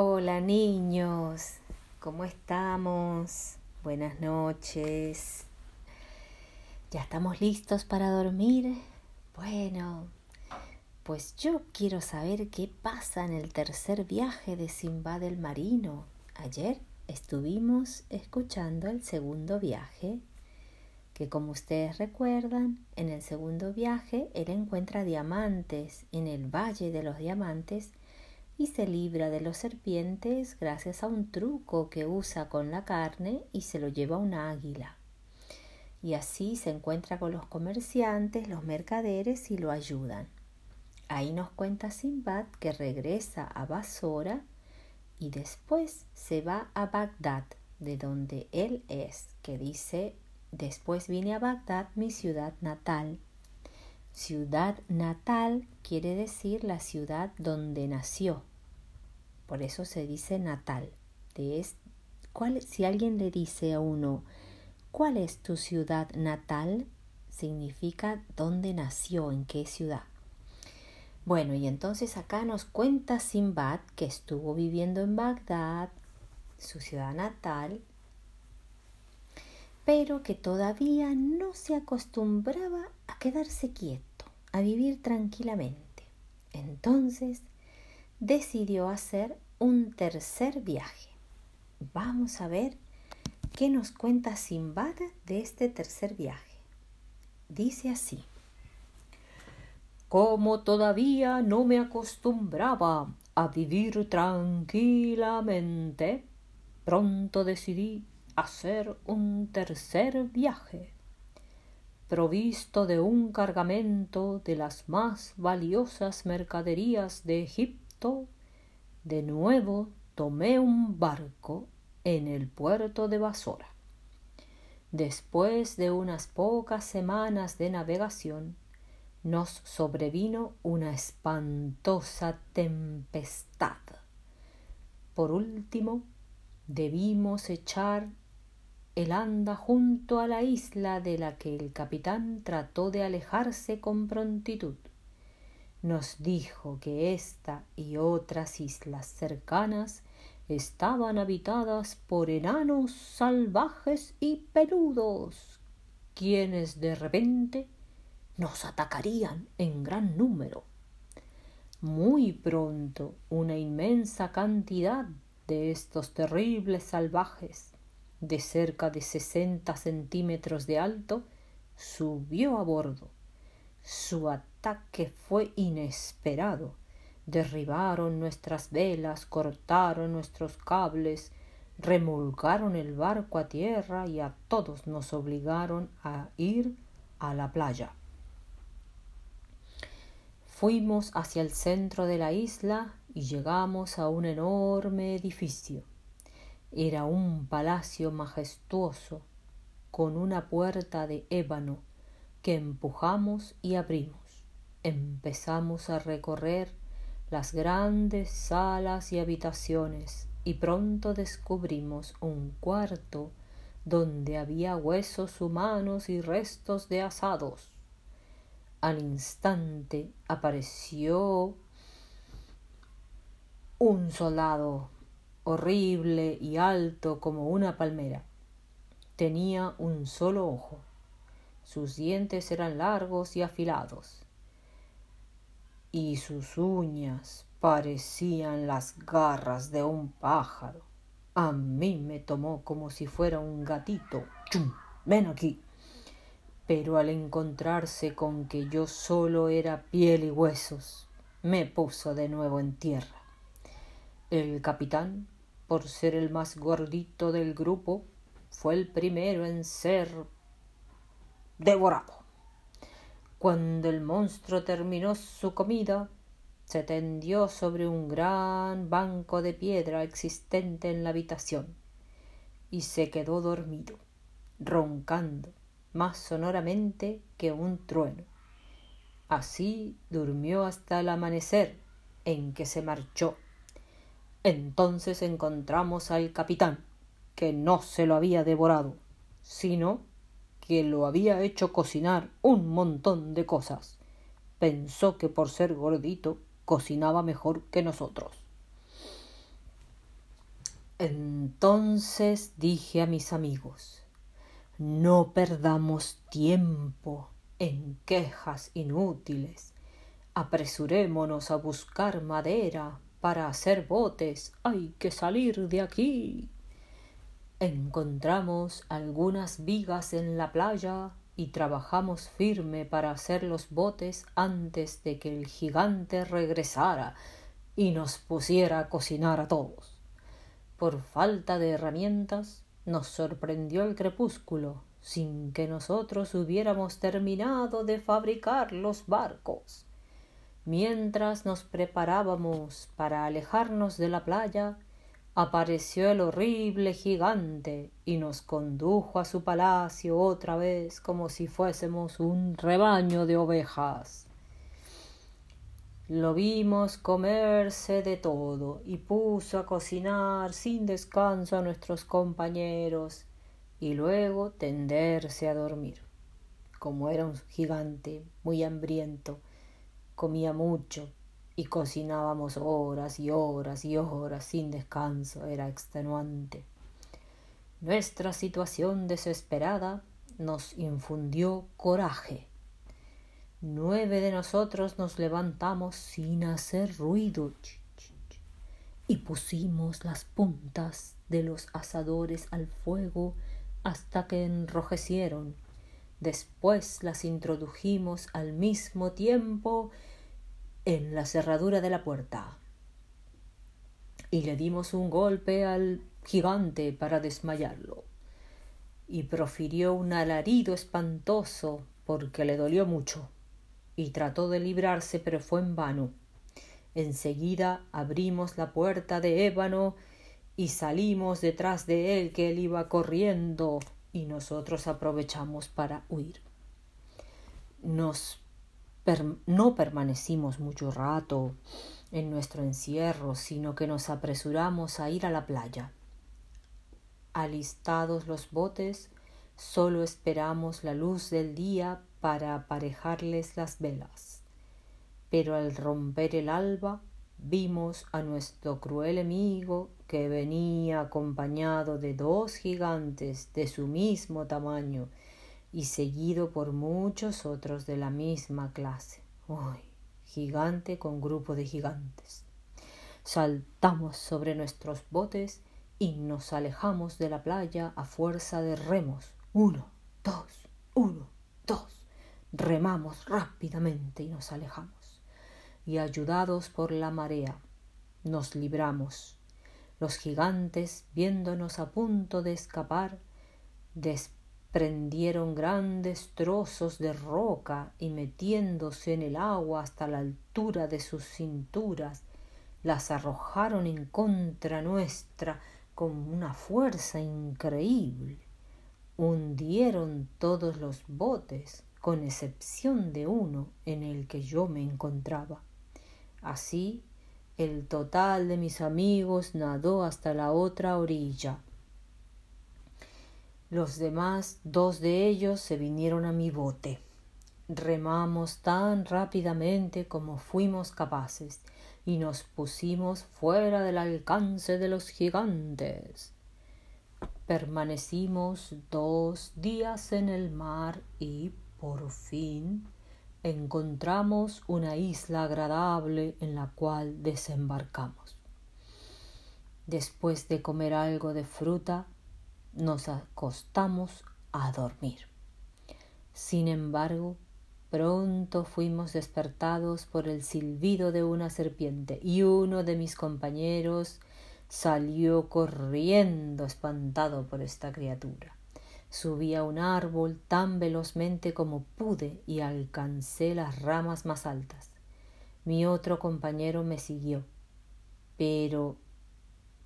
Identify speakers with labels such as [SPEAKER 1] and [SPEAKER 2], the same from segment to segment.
[SPEAKER 1] Hola niños, ¿cómo estamos? Buenas noches. ¿Ya estamos listos para dormir? Bueno, pues yo quiero saber qué pasa en el tercer viaje de Simba del Marino. Ayer estuvimos escuchando el segundo viaje, que como ustedes recuerdan, en el segundo viaje él encuentra diamantes en el Valle de los Diamantes y se libra de los serpientes gracias a un truco que usa con la carne y se lo lleva un águila. Y así se encuentra con los comerciantes, los mercaderes y lo ayudan. Ahí nos cuenta Simbad que regresa a Basora y después se va a Bagdad, de donde él es, que dice, después vine a Bagdad, mi ciudad natal. Ciudad natal quiere decir la ciudad donde nació. Por eso se dice natal. ¿cuál, si alguien le dice a uno, ¿cuál es tu ciudad natal? Significa dónde nació, en qué ciudad. Bueno, y entonces acá nos cuenta Simbad que estuvo viviendo en Bagdad, su ciudad natal, pero que todavía no se acostumbraba a quedarse quieto, a vivir tranquilamente. Entonces decidió hacer un tercer viaje. Vamos a ver qué nos cuenta Simbad de este tercer viaje. Dice así. Como todavía no me acostumbraba a vivir tranquilamente, pronto decidí hacer un tercer viaje, provisto de un cargamento de las más valiosas mercaderías de Egipto de nuevo tomé un barco en el puerto de Basora. Después de unas pocas semanas de navegación, nos sobrevino una espantosa tempestad. Por último, debimos echar el anda junto a la isla de la que el capitán trató de alejarse con prontitud nos dijo que esta y otras islas cercanas estaban habitadas por enanos salvajes y peludos, quienes de repente nos atacarían en gran número. Muy pronto una inmensa cantidad de estos terribles salvajes, de cerca de sesenta centímetros de alto, subió a bordo. Su fue inesperado. Derribaron nuestras velas, cortaron nuestros cables, remolcaron el barco a tierra y a todos nos obligaron a ir a la playa. Fuimos hacia el centro de la isla y llegamos a un enorme edificio. Era un palacio majestuoso con una puerta de ébano que empujamos y abrimos empezamos a recorrer las grandes salas y habitaciones y pronto descubrimos un cuarto donde había huesos humanos y restos de asados. Al instante apareció un soldado horrible y alto como una palmera. Tenía un solo ojo. Sus dientes eran largos y afilados y sus uñas parecían las garras de un pájaro. A mí me tomó como si fuera un gatito. ¡Chum! Ven aquí. Pero al encontrarse con que yo solo era piel y huesos, me puso de nuevo en tierra. El capitán, por ser el más gordito del grupo, fue el primero en ser devorado. Cuando el monstruo terminó su comida, se tendió sobre un gran banco de piedra existente en la habitación y se quedó dormido, roncando más sonoramente que un trueno. Así durmió hasta el amanecer, en que se marchó. Entonces encontramos al capitán, que no se lo había devorado, sino que lo había hecho cocinar un montón de cosas. Pensó que por ser gordito cocinaba mejor que nosotros. Entonces dije a mis amigos, no perdamos tiempo en quejas inútiles. Apresurémonos a buscar madera para hacer botes. Hay que salir de aquí. Encontramos algunas vigas en la playa y trabajamos firme para hacer los botes antes de que el gigante regresara y nos pusiera a cocinar a todos. Por falta de herramientas nos sorprendió el crepúsculo sin que nosotros hubiéramos terminado de fabricar los barcos. Mientras nos preparábamos para alejarnos de la playa, apareció el horrible gigante y nos condujo a su palacio otra vez como si fuésemos un rebaño de ovejas. Lo vimos comerse de todo y puso a cocinar sin descanso a nuestros compañeros y luego tenderse a dormir. Como era un gigante muy hambriento, comía mucho y cocinábamos horas y horas y horas sin descanso. Era extenuante. Nuestra situación desesperada nos infundió coraje. Nueve de nosotros nos levantamos sin hacer ruido y pusimos las puntas de los asadores al fuego hasta que enrojecieron. Después las introdujimos al mismo tiempo en la cerradura de la puerta y le dimos un golpe al gigante para desmayarlo y profirió un alarido espantoso porque le dolió mucho y trató de librarse pero fue en vano. Enseguida abrimos la puerta de ébano y salimos detrás de él que él iba corriendo y nosotros aprovechamos para huir. Nos no permanecimos mucho rato en nuestro encierro, sino que nos apresuramos a ir a la playa. Alistados los botes, solo esperamos la luz del día para aparejarles las velas. Pero al romper el alba, vimos a nuestro cruel enemigo que venía acompañado de dos gigantes de su mismo tamaño y seguido por muchos otros de la misma clase. Uy, gigante con grupo de gigantes. Saltamos sobre nuestros botes y nos alejamos de la playa a fuerza de remos. Uno, dos, uno, dos. Remamos rápidamente y nos alejamos y ayudados por la marea nos libramos. Los gigantes, viéndonos a punto de escapar, desprendieron grandes trozos de roca y metiéndose en el agua hasta la altura de sus cinturas, las arrojaron en contra nuestra con una fuerza increíble. Hundieron todos los botes, con excepción de uno en el que yo me encontraba. Así, el total de mis amigos nadó hasta la otra orilla. Los demás, dos de ellos, se vinieron a mi bote. Remamos tan rápidamente como fuimos capaces y nos pusimos fuera del alcance de los gigantes. Permanecimos dos días en el mar y, por fin, encontramos una isla agradable en la cual desembarcamos. Después de comer algo de fruta, nos acostamos a dormir. Sin embargo, pronto fuimos despertados por el silbido de una serpiente y uno de mis compañeros salió corriendo espantado por esta criatura. Subí a un árbol tan velozmente como pude y alcancé las ramas más altas. Mi otro compañero me siguió, pero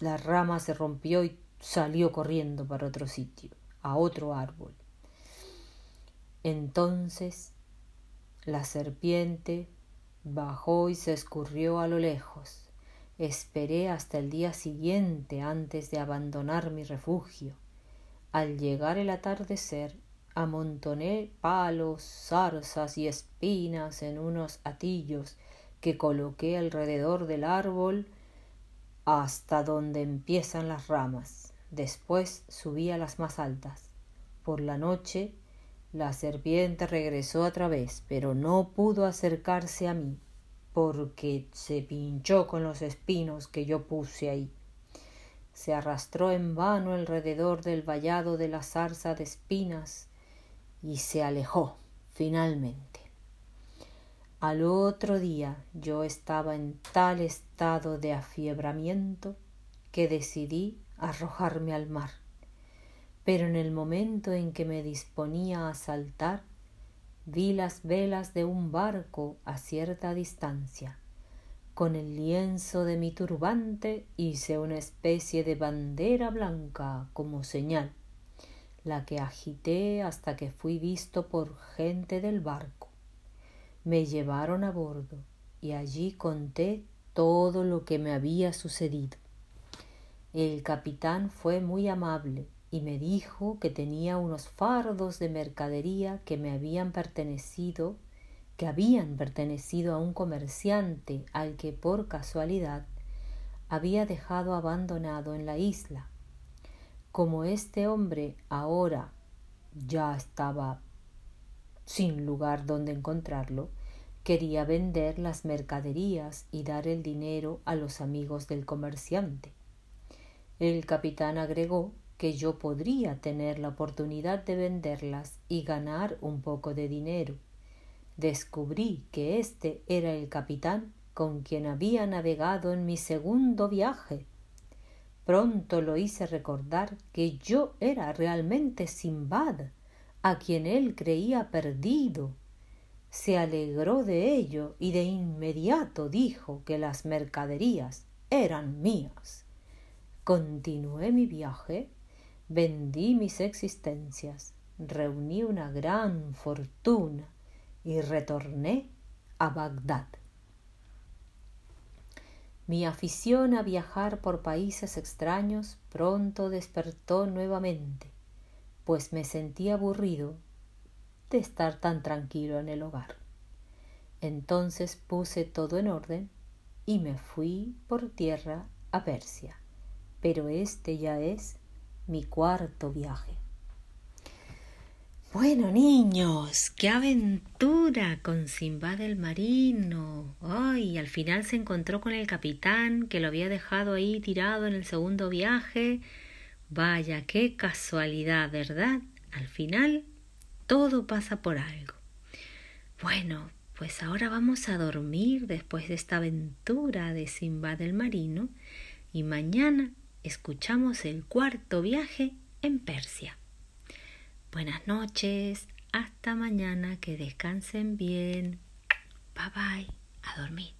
[SPEAKER 1] la rama se rompió y salió corriendo para otro sitio, a otro árbol. Entonces la serpiente bajó y se escurrió a lo lejos. Esperé hasta el día siguiente antes de abandonar mi refugio. Al llegar el atardecer, amontoné palos, zarzas y espinas en unos atillos que coloqué alrededor del árbol hasta donde empiezan las ramas. Después subí a las más altas. Por la noche la serpiente regresó otra vez, pero no pudo acercarse a mí, porque se pinchó con los espinos que yo puse ahí. Se arrastró en vano alrededor del vallado de la zarza de espinas y se alejó finalmente. Al otro día yo estaba en tal estado de afiebramiento que decidí arrojarme al mar pero en el momento en que me disponía a saltar, vi las velas de un barco a cierta distancia. Con el lienzo de mi turbante hice una especie de bandera blanca como señal, la que agité hasta que fui visto por gente del barco. Me llevaron a bordo y allí conté todo lo que me había sucedido. El capitán fue muy amable y me dijo que tenía unos fardos de mercadería que me habían pertenecido, que habían pertenecido a un comerciante al que por casualidad había dejado abandonado en la isla. Como este hombre ahora ya estaba sin lugar donde encontrarlo, quería vender las mercaderías y dar el dinero a los amigos del comerciante. El capitán agregó que yo podría tener la oportunidad de venderlas y ganar un poco de dinero. Descubrí que este era el capitán con quien había navegado en mi segundo viaje. Pronto lo hice recordar que yo era realmente Simbad, a quien él creía perdido. Se alegró de ello y de inmediato dijo que las mercaderías eran mías. Continué mi viaje vendí mis existencias, reuní una gran fortuna y retorné a Bagdad. Mi afición a viajar por países extraños pronto despertó nuevamente, pues me sentí aburrido de estar tan tranquilo en el hogar. Entonces puse todo en orden y me fui por tierra a Persia. Pero este ya es mi cuarto viaje. Bueno, niños, qué aventura con Simbad el marino. Ay, al final se encontró con el capitán que lo había dejado ahí tirado en el segundo viaje. Vaya, qué casualidad, ¿verdad? Al final todo pasa por algo. Bueno, pues ahora vamos a dormir después de esta aventura de Simbad el marino y mañana escuchamos el cuarto viaje en Persia. Buenas noches, hasta mañana, que descansen bien. Bye bye, a dormir.